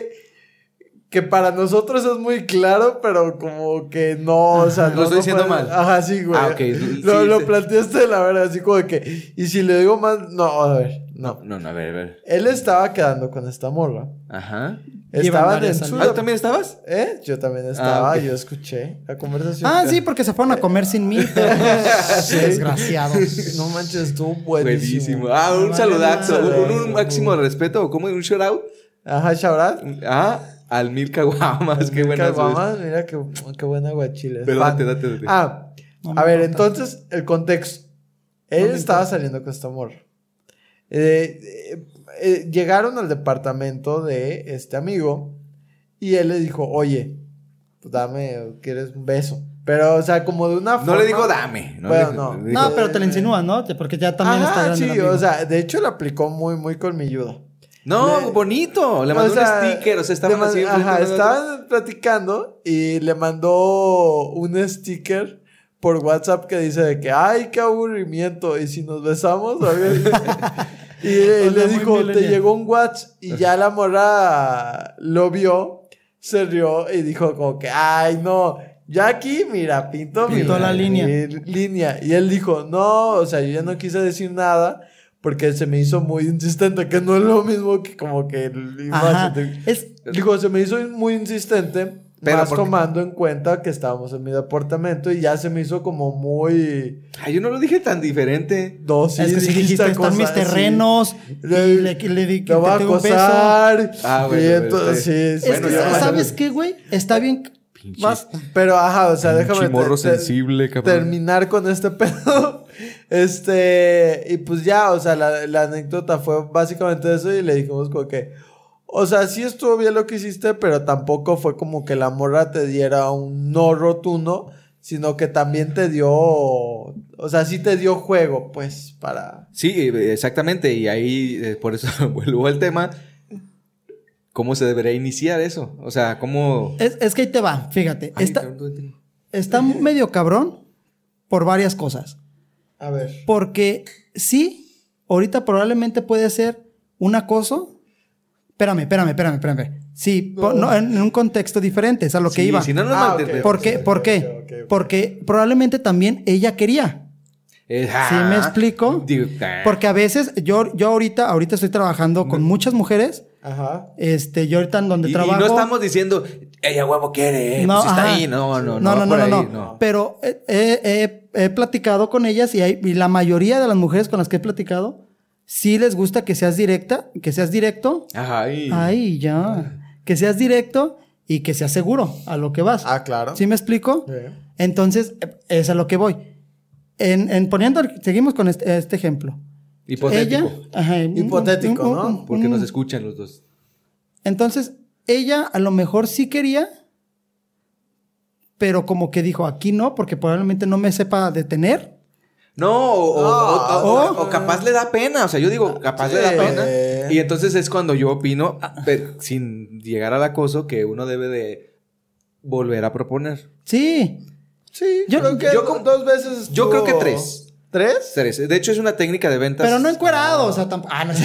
Que para nosotros es muy claro, pero como que no, o sea, Lo no, estoy no diciendo mal. Ajá, sí, güey. Ah, ok. Lo, Sí, lo sí. planteaste de la verdad, así como de que. Y si le digo más. No, a ver, no. No, no, a ver, a ver. Él estaba quedando con esta morra. Ajá. Estaban en su. ¿Ah, ¿tú también estabas? ¿Eh? Yo también estaba, ok. yo escuché la conversación. Ah, sí, porque se fueron a comer sin mí. Sí. Desgraciados. No manches, estuvo buenísimo. Buenísimo. Ah, un Vale, saludazo, un, un máximo de respeto, ¿o ¿cómo? ¿Un shout out? Ajá, Shabrat. Ah, al Mil Caguamas, qué buena Caguamas, mira qué, qué buena guachile. Pero date, date, date. Ah, No a ver, entonces, el contexto. Él No estaba importa. saliendo con esta morra. Eh, eh, eh, llegaron al departamento de este amigo y él le dijo, oye, pues dame, ¿quieres un beso? Pero, o sea, como de una forma... No le digo dame. No, Bueno, le- no. le digo- No, pero te lo insinúan, ¿no? Porque ya también Ajá, está grande. sí, o sea, de hecho le aplicó muy, muy colmilluda. No, le- bonito. Le mandó O sea, un sticker, o sea, estaban man- así. Ajá, estaban platicando y le mandó un sticker por WhatsApp que dice de que, ay, qué aburrimiento, y si nos besamos, algo así. Y O sea, le dijo, te llegó un WhatsApp y ya la morra lo vio, se rió y dijo como que, ay, no, ya aquí, mira, pinto, Pintó mi- la línea. mi línea. Y él dijo, no, o sea, yo ya no quise decir nada porque se me hizo muy insistente, que no es lo mismo que como que el Ajá. imagen de- Es, Dijo, se me hizo muy insistente, Pero más porque- tomando en cuenta que estábamos en mi departamento y ya se me hizo como muy... Ay, yo no lo dije tan diferente. No, sí, es que si dijiste, están mis terrenos. Le- y le, le di Te voy a te acosar. Ah, bueno, y entonces, sí, Es sí, Bueno, que, ya. ¿sabes qué, güey? Está bien. Vas- Pero, ajá, o sea, déjame Chimorro te- te- sensible, cabrón. terminar con este pedo. Este, y pues ya, o sea, la, la anécdota fue básicamente eso y le dijimos como que, o sea, sí estuvo bien lo que hiciste, pero tampoco fue como que la morra te diera un no rotundo, sino que también te dio, o sea, sí te dio juego, pues, para... Sí, exactamente. Y ahí, eh, por eso vuelvo al tema. ¿Cómo se debería iniciar eso? O sea, ¿cómo...? Es, es que ahí te va, fíjate. Ay, está, está medio cabrón por varias cosas. A ver. Porque sí, ahorita probablemente puede ser un acoso. Espérame, espérame, espérame, espérame. Sí, no, en, en un contexto diferente, es a lo que iba. Si no nos Ah. ¿Por qué? ¿Por qué? Porque probablemente también ella quería. Eh, ¿Sí me explico? digo, ah. Porque a veces yo, yo ahorita, ahorita estoy trabajando con muchas mujeres. Ajá. Este, yo ahorita en donde Y, y trabajo. no estamos diciendo, ella huevo quiere, eh, pues está ahí. No, no, no. no, no, por no, ahí, no, no. Pero eh, he, he- he platicado con ellas y, hay- y la mayoría de las mujeres con las que he platicado sí les gusta que seas directa, que seas directo. Ajá, y- Ay, ya. Que seas directo y que seas seguro a lo que vas. Ah, claro. ¿Sí me explico? Sí. Entonces, eh, es a lo que voy. En, en poniendo, seguimos con este, este ejemplo. Hipotético. Ella, ajá, un- Hipotético, un- ¿no? Porque un- nos escuchan los dos. entonces, ella a lo mejor sí quería, pero como que dijo, aquí no, porque probablemente no me sepa detener. No, o, o- o- o- Oh. o capaz le da pena. O sea, yo digo, capaz le da pena. Y entonces es cuando yo opino, pero sin llegar al acoso, que uno debe de volver a proponer. Sí. Sí, Yo- creo que yo dos veces. Yo creo que tres. ¿Tres? Tres. De hecho, es una técnica de ventas. Pero no encuerado, o sea, tampoco. Ah, no sé.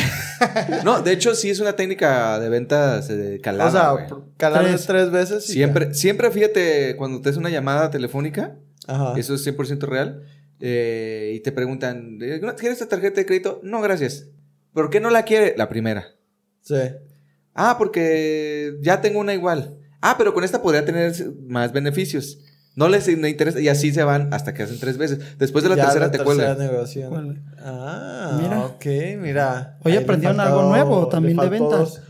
No, de hecho, sí es una técnica de ventas eh, calada. o sea, Tres. tres, veces. y Siempre, siempre fíjate, cuando te haces una llamada telefónica. Ajá. eso es 100% real, eh, y te preguntan, ¿no ¿quieres esta tarjeta de crédito? No, gracias. ¿Por qué no la quiere? La primera. Sí. Ah, porque ya tengo una igual. Ah, pero con esta podría tener más beneficios. No les no interesa. Y así se van hasta que hacen tres veces. Después de la Ya tercera la te tercera cuelgan. Ah, Mira. ok, mira. Hoy aprendieron faltó- algo nuevo también de ventas. dos.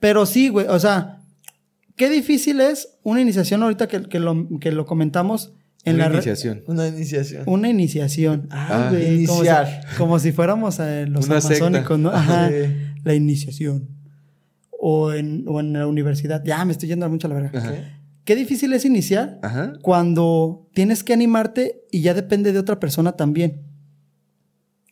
Pero sí, güey, o sea, qué difícil es una iniciación ahorita que, que lo, que lo comentamos en Una la iniciación. Una iniciación. Una iniciación. Ah, güey, como iniciar. si- Como si, fuéramos eh, los Una secta. amazónicos, ¿no? Ajá. Sí. La iniciación. o en, o en la universidad. Ya, me estoy yendo mucho a la verga. Ajá. Qué difícil es iniciar Ajá. cuando tienes que animarte y ya depende de otra persona también.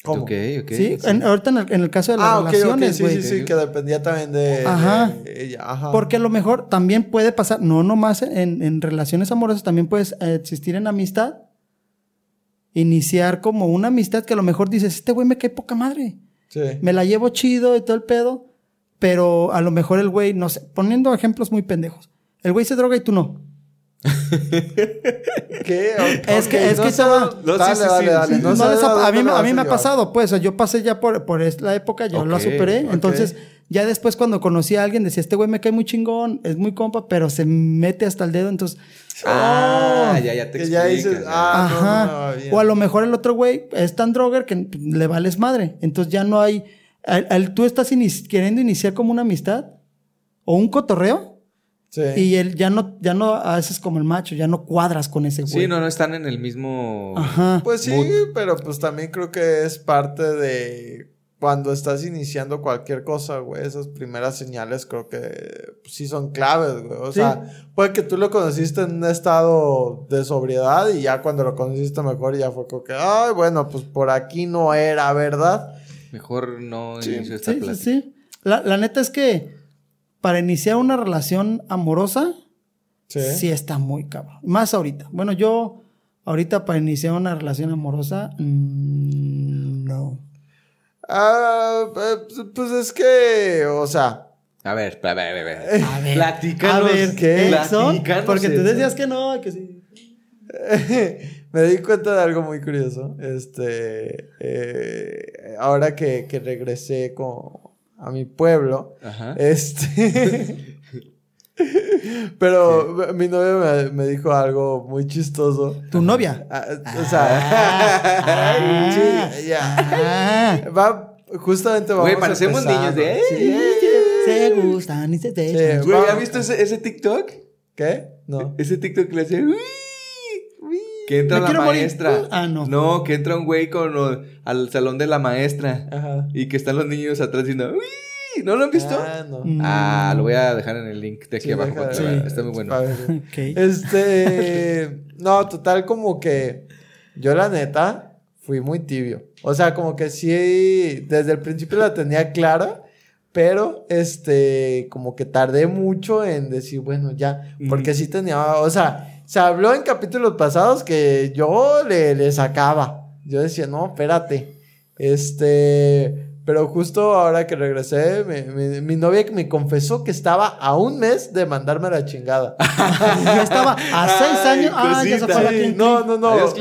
¿Cómo? Ok, ok. ¿Sí? En- ahorita en el, en el caso de las Ah, ok, ok, relaciones, sí, güey. sí, sí, que dependía también de, Ajá. de ella. Ajá. Porque a lo mejor también puede pasar, no nomás en, en relaciones amorosas, también puedes eh, existir en amistad. Iniciar como una amistad que a lo mejor dices, este güey me cae poca madre. Sí. Me la llevo chido y todo el pedo. Pero a lo mejor el güey, no sé, poniendo ejemplos muy pendejos. El güey se droga y tú no. ¿Qué? Es que- es no que estaba- No, sí, dale, sí, dale, sí, dale. sí. No dónde a mí, a mí me ha pasado, pues, yo pasé ya por, por esta época, ya lo Ok, superé. Entonces, ya después cuando conocí a alguien, decía, este güey me cae muy chingón, es muy compa, pero se mete hasta el dedo, entonces... Ah, ¡oh! ya, ya te Que ya dices, ah, Ajá. no, no, bien. o a lo mejor el otro güey es tan droger que le vales madre. Entonces ya no hay. al- al- tú estás inici- queriendo iniciar como una amistad o un cotorreo Sí. y él ya no, ya no haces como el macho, ya no cuadras con ese güey. Sí, no, no están en el mismo. Ajá. Pues sí, Mood. pero pues también creo que es parte de cuando estás iniciando cualquier cosa, güey. Esas primeras señales creo que pues, sí son claves, güey. O Sí. sea, puede que tú lo conociste en un estado de sobriedad y ya cuando lo conociste mejor ya fue como que, ay, bueno, pues por aquí no era, ¿verdad? Mejor no Sí, inicio esta Sí, sí, sí. La, la neta es que para iniciar una relación amorosa, Sí. sí está muy cabrón. Más ahorita. Bueno, yo ahorita para iniciar una relación amorosa, mm, no. Ah, eh, pues es que, o sea, A ver, a ver, a ver. A ver, Platícanos, a ver, ¿qué? Platícanos Porque tú decías que no, que sí. me di cuenta de algo muy curioso. Este, eh, ahora que, que regresé con, a mi pueblo, Ajá. este, pero mi novia me, me dijo algo muy chistoso. Tu novia. Ah, o sea, Ah, sí, ya. ah. Va, justamente vamos Güey, parecemos niños de, Sí. Se gustan y se te Sí. echan. Güey, ¿has visto ese, ese TikTok? ¿Qué? No. Ese TikTok que le hace. Que entra la morir. maestra. Ah, no. No, que entra un güey con lo- al salón de la maestra. Ajá. Y que están los niños atrás diciendo. "Uy". ¿No lo han visto? Ah, no. Mm. Ah, lo voy a dejar en el link de aquí Sí, abajo. deja- sí. Está muy bueno. A ver. Ok. Este, no, total como que yo la neta fui muy tibio. O sea, como que sí, desde el principio la tenía clara, pero este, como que tardé mucho en decir, bueno, ya, porque sí tenía, o sea, se habló en capítulos pasados que yo le, le sacaba. Yo decía, no, espérate. Este, pero justo ahora que regresé, mi novia me confesó que estaba a un mes de mandarme a la chingada. Ya estaba a seis Ay, años. Ah, ya se fue la no, no, no. Adiós.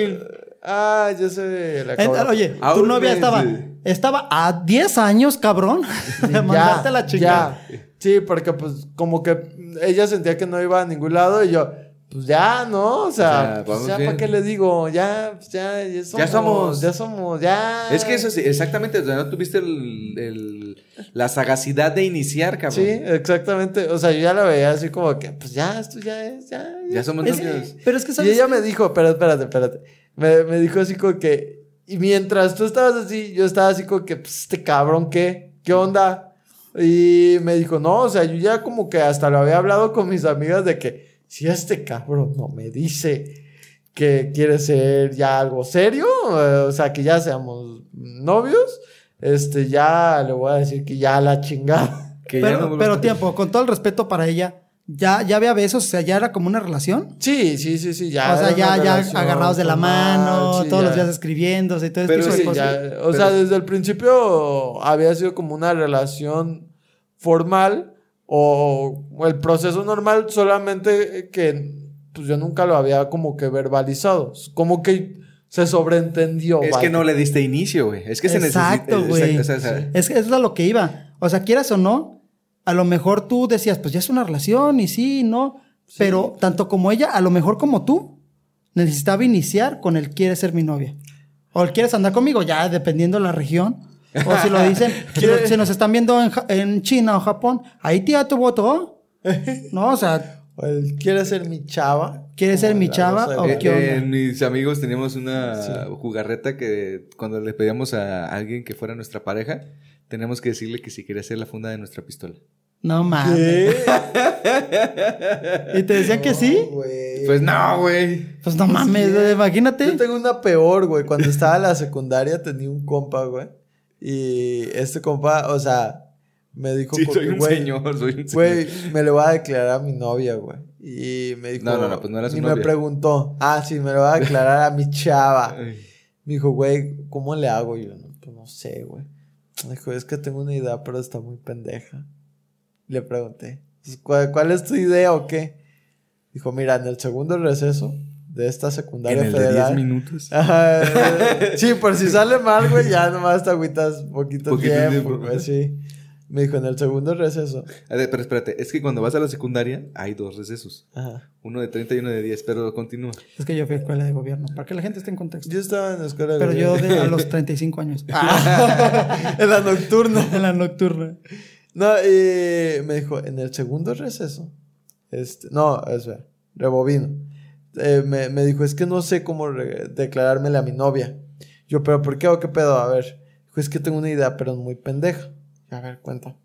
Ah, yo sé la Oye, A tu novia mes, estaba, estaba a 10 años, cabrón, de mandarte la chingada. ya. Sí, porque pues como que ella sentía que no iba a ningún lado y yo, pues ya, ¿no? O sea, O sea, pues ya. ¿para qué le digo? Ya, pues ya, ya somos. somos. Ya somos, ya. Es que eso sí, exactamente. O sea, no tuviste el, el- la sagacidad de iniciar, cabrón. Sí, exactamente. O sea, yo ya la veía así como que, pues ya, esto ya es, ya. Ya somos Es- novios. pero es que Y sabes ella qué? me dijo, pero espérate, espérate. Me, me dijo así como que. Y mientras tú estabas así, yo estaba así como que, pues, este cabrón, ¿qué? ¿Qué onda? Y me dijo, no, o sea, yo ya como que hasta lo había hablado con mis amigas de que si este cabrón no me dice que quiere ser ya algo serio, eh, o sea, que ya seamos novios, este, ya le voy a decir que ya la chingada. Que ya Pero, no vuelvas pero a- tiempo, con todo el respeto para ella, ya, ya había besos, o sea, ya era como una relación. Sí, sí, sí, sí, ya. o sea, ya, ya relación agarrados de la mano, sí, todos los ya. días escribiéndose y todo Pero tipo de Sí, cosas. ya, o Pero- sea, desde el principio había sido como una relación formal o, o el proceso normal, solamente que pues yo nunca lo había como que verbalizado, como que se sobreentendió. Es vaya. que no le diste inicio, güey. Es que se necesita. Exacto, güey. o sea, Es que eso es a lo que iba. O sea, quieras o no, a lo mejor tú decías, pues ya es una relación y sí, no. Pero tanto como ella, a lo mejor como tú, necesitaba iniciar con el quiere ser mi novia. O el quieres andar conmigo, ya dependiendo de la región. O si lo dicen, si, lo- si nos están viendo en, China o Japón, ahí tía tu voto. No, o sea, O el, ¿Quiere ser mi chava? ¿Quieres ser mi chava o qué onda? Eh, mis amigos teníamos una Sí. jugarreta que cuando le pedíamos a alguien que fuera nuestra pareja, tenemos que decirle que si quería ser la funda de nuestra pistola. No mames. ¿Qué? ¿Y te decían que sí? Pues no, güey. Pues no mames, sí. imagínate. Yo tengo una peor, güey. Cuando estaba en la secundaria tenía un compa, güey. Y este compa, o sea, me dijo Sí, soy un güey, señor, soy un señor. Güey, me lo va a declarar a mi novia, güey. Y me dijo. No, no, no, pues no era su Y me preguntó. Ah, sí, me lo va a declarar a mi chava. Me dijo, güey, ¿cómo le hago? Y yo, no, pues no sé, güey. Me dijo, es que tengo una idea, pero está muy pendeja. Le pregunté, "Pues, ¿cuál, cuál es tu idea o qué? Dijo, mira, en el segundo receso de esta secundaria En el de 10 federal. minutos. Ajá, sí, por si sale mal, güey, ya nomás te agüitas poquito, Poquito tiempo, tiempo. güey, sí. Me dijo, en el segundo receso. A ver, pero espérate, es que cuando vas a la secundaria hay dos recesos. Ajá. Uno de 30 y uno de 10, pero continúa. Es que yo fui a escuela de gobierno, para que la gente esté en contexto. Yo estaba en la escuela de Pero yo gobierno. de, a los 35 años. en la nocturna. en la nocturna. No, y me dijo, en el segundo receso, este, no, espera, rebobino. Eh, me, me dijo, es que no sé cómo declarármele a mi novia. Yo, pero ¿por qué o qué pedo? A ver, dijo, es que tengo una idea, pero es muy pendeja. A ver, cuenta.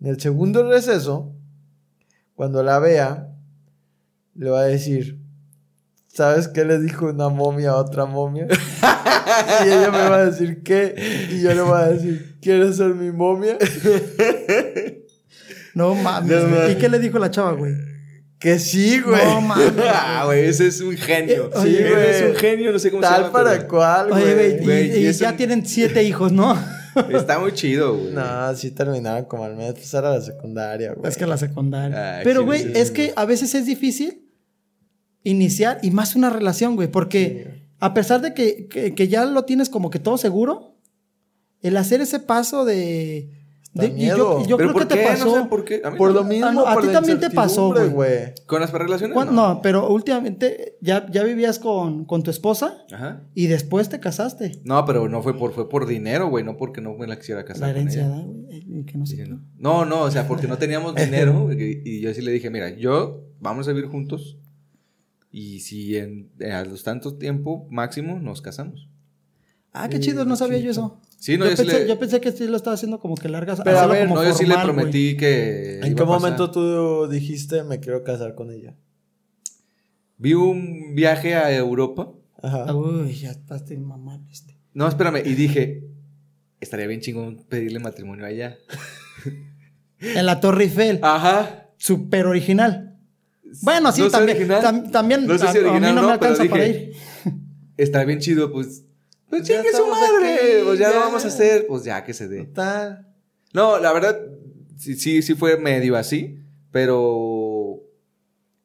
En el segundo receso, cuando la vea, le va a decir, ¿sabes qué le dijo una momia a otra momia? y ella me va a decir, ¿qué? Y yo le voy a decir, ¿quieres ser mi momia? No mames. No güey. mames. ¿Y qué le dijo la chava, güey? Que sí, güey. No mames. Ah, güey, ese es un genio. Eh, sí, oye, él es güey. un genio, no sé cómo se Tal llama. para pero cual, Oye, güey, y, güey, y y es ya un- tienen siete hijos, ¿no? Está muy chido, güey. No, sí terminaron como al mes, pues era la secundaria, güey. Es que la secundaria. Ay, Pero, güey, es que a veces es difícil iniciar y más una relación, güey, porque a pesar de que, que- que ya lo tienes como que todo seguro, el hacer ese paso de... Da de- y miedo. yo, y yo ¿Pero creo por que te pasó... No sé por qué. A mí Por no. lo mismo, no, a ti también te pasó, güey. ¿Con las relaciones? ¿Cuán- No, pero últimamente ya, ya vivías con, con tu esposa Ajá. y después te casaste. No, pero no fue por, fue por dinero, güey, no porque no me la quisiera casar. Eh, que no sé no. no, no, o sea, porque no teníamos dinero y, y yo sí le dije, mira, yo vamos a vivir juntos y si en, a los tantos tiempo máximo nos casamos. Ah, qué chido, no sabía yo eso. Sí, no, yo, yo, sí pensé, le, yo pensé que sí lo estaba haciendo como que largas. Pero a ver, como no, yo sí le prometí que ¿En iba qué a pasar. momento tú dijiste me quiero casar con ella? Vi un viaje a Europa. Ajá. Uy, ya estás mamá, este. No, espérame, y dije, estaría bien chingón pedirle matrimonio allá. En la Torre Eiffel, Ajá. súper original. Bueno, sí, No también. original. tam- también No sé si a- a, mí original no o me no, pero alcanza para dije, ir. Estaría bien chido, pues. Pues chingue su madre. Pues ya, ya. lo vamos a hacer. Pues ya que se dé. Total. No, la verdad, sí, sí, sí fue medio así, pero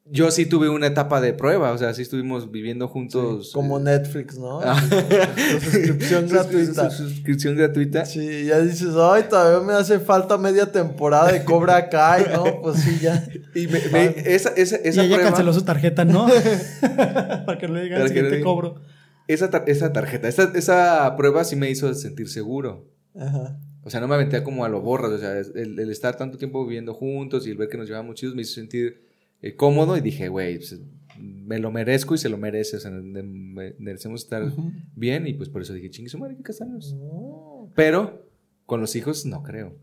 yo sí tuve una etapa de prueba, o sea, sí estuvimos viviendo juntos. Como eh, Netflix, ¿no? ah. Su suscripción gratuita. Su suscripción gratuita. Sí, ya dices, ay, todavía me hace falta media temporada de Cobra Kai, ¿no? Pues sí, ya. Y me- me- esa, esa, Y esa ella prueba, canceló su tarjeta, ¿no? para que no le digan que digan. cobro. Esa, tar- esa tarjeta, esa, esa prueba sí me hizo sentir seguro. Ajá. O sea, no me aventé como a lo borras. O sea, el, el estar tanto tiempo viviendo juntos y el ver que nos llevábamos chidos me hizo sentir eh, cómodo y dije, güey, pues, me lo merezco y se lo merece. O sea, me- me- merecemos estar bien y pues por eso dije, chingue su madre, hay que casarnos. No. Pero con los hijos no creo.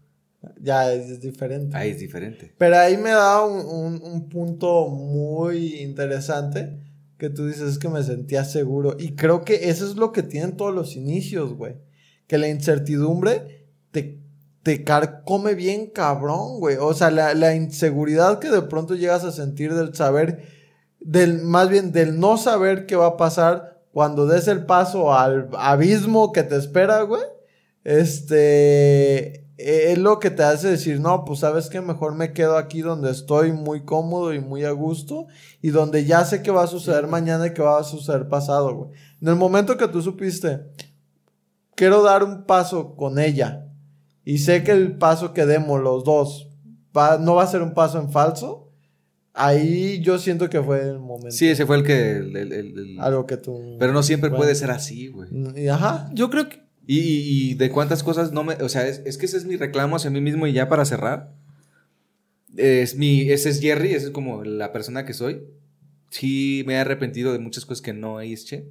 Ya es diferente. Ahí es diferente. Pero ahí me da un, un- un punto muy interesante que tú dices es que me sentía seguro. Y creo que eso es lo que tienen todos los inicios, güey. Que la incertidumbre te, te carcome bien cabrón, güey. O sea, la, la inseguridad que de pronto llegas a sentir del saber, del, más bien del no saber qué va a pasar cuando des el paso al abismo que te espera, güey. Este es lo que te hace decir, no, pues sabes que mejor me quedo aquí donde estoy muy cómodo y muy a gusto y donde ya sé que va a suceder mañana y que va a suceder pasado, güey. En el momento que tú supiste, quiero dar un paso con ella y sé que el paso que demos los dos va- no va a ser un paso en falso, ahí yo siento que fue el momento. Sí, ese fue el que... el- el- el- el- Algo que tú... Pero no siempre Bueno. puede ser así, güey. Ajá. Yo creo que. Y, de cuántas cosas no me... O sea, es, es que ese es mi reclamo hacia mí mismo y ya para cerrar. Es mi, ese es Jerry, ese es como la persona que soy. Sí me he arrepentido de muchas cosas que no hice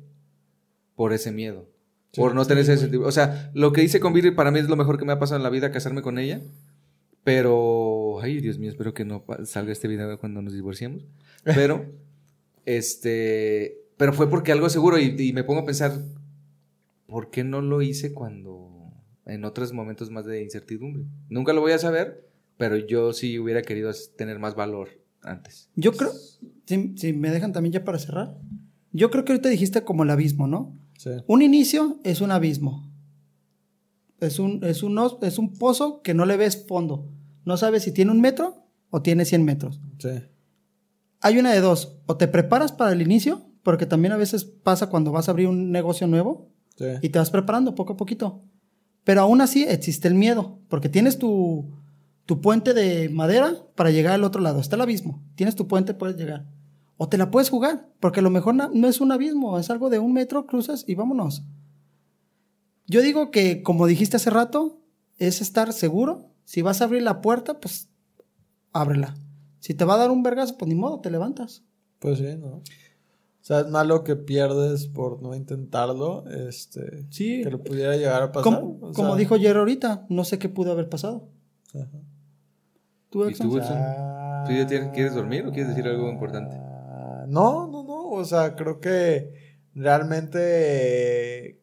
por ese miedo. Sí, por no sí, tener ese sentido. O sea, lo que hice con Viri para mí es lo mejor que me ha pasado en la vida, casarme con ella. Pero ay, Dios mío, espero que no salga este video cuando nos divorciemos. Pero, este, pero fue porque algo seguro y, y me pongo a pensar, ¿por qué no lo hice cuando, en otros momentos más de incertidumbre? Nunca lo voy a saber, pero yo sí hubiera querido tener más valor antes. Yo creo, si, si me dejan también ya para cerrar, yo creo que ahorita dijiste como el abismo, ¿no? Sí. Un inicio es un abismo. Es un, es, un, es un pozo que no le ves fondo. No sabes si tiene un metro o tiene 100 metros. Sí. Hay una de dos. O te preparas para el inicio, porque también a veces pasa cuando vas a abrir un negocio nuevo Sí. y te vas preparando poco a poquito. Pero aún así existe el miedo, porque tienes tu, tu puente de madera para llegar al otro lado. Está el abismo. Tienes tu puente, puedes llegar. O te la puedes jugar, porque a lo mejor no es un abismo, es algo de un metro, cruzas y vámonos. Yo digo que, como dijiste hace rato, es estar seguro. Si vas a abrir la puerta, pues ábrela. Si te va a dar un vergazo, pues ni modo, te levantas. Pues sí, ¿no? O sea, es malo que pierdes por no intentarlo, este... Sí. Que le pudiera llegar a pasar. Como, o como sea, dijo Jerry ahorita, no sé qué pudo haber pasado. ajá. ¿Tú, ¿Y Exxon? tú, Wilson? ¿Tú ya tienes- quieres dormir o quieres decir algo importante? Ah, No, no, no. O sea, creo que realmente eh,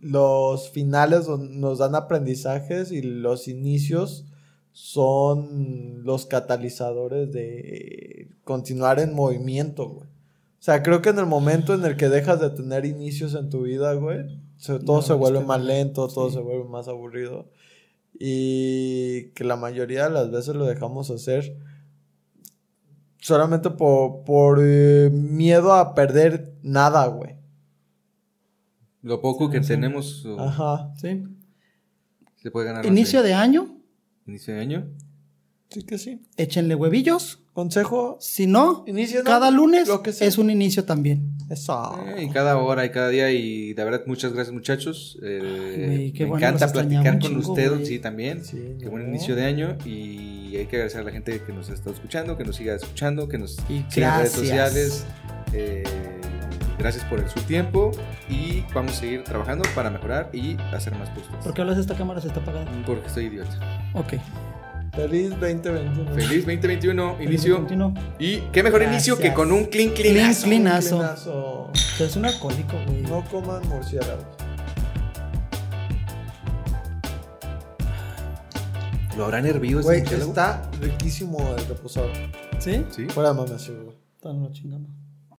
los finales nos dan aprendizajes y los inicios son los catalizadores de continuar en movimiento, güey. O sea, creo que en el momento en el que dejas de tener inicios en tu vida, güey, se- todo No, se vuelve que más lento, todo Sí. se vuelve más aburrido. Y que la mayoría de las veces lo dejamos hacer solamente por, por eh, miedo a perder nada, güey. Lo poco que tenemos o Ajá. Sí. se puede ganar. Inicio de año, Inicio de año. Sí que sí. échenle huevillos. Consejo. Si no, Inicio, ¿no? cada lunes Lo que sea. es un inicio también. Eso. Eh, y cada hora y cada día y de verdad muchas gracias muchachos. Eh, me bueno, encanta platicar con ustedes, güey. sí también. Sí, Qué buen inicio de año y hay que agradecer a la gente que nos está escuchando, que nos siga escuchando, que nos siga en redes sociales. Eh, gracias por su tiempo y vamos a seguir trabajando para mejorar y hacer más postes. ¿Por qué hablas de esta cámara? Se está apagando. Porque estoy idiota. Ok. Feliz 2021. Feliz 2021, inicio. Continúo. Y qué mejor inicio que con un clean Clean, cleanazo. cleanazo. Clinazo. Es un alcohólico, güey. No coman murciélagos. ¿Lo habrán hervido Güey, está riquísimo el reposado. ¿Sí? Sí. Fuera de mames, sí, güey. Tan lo chingamos.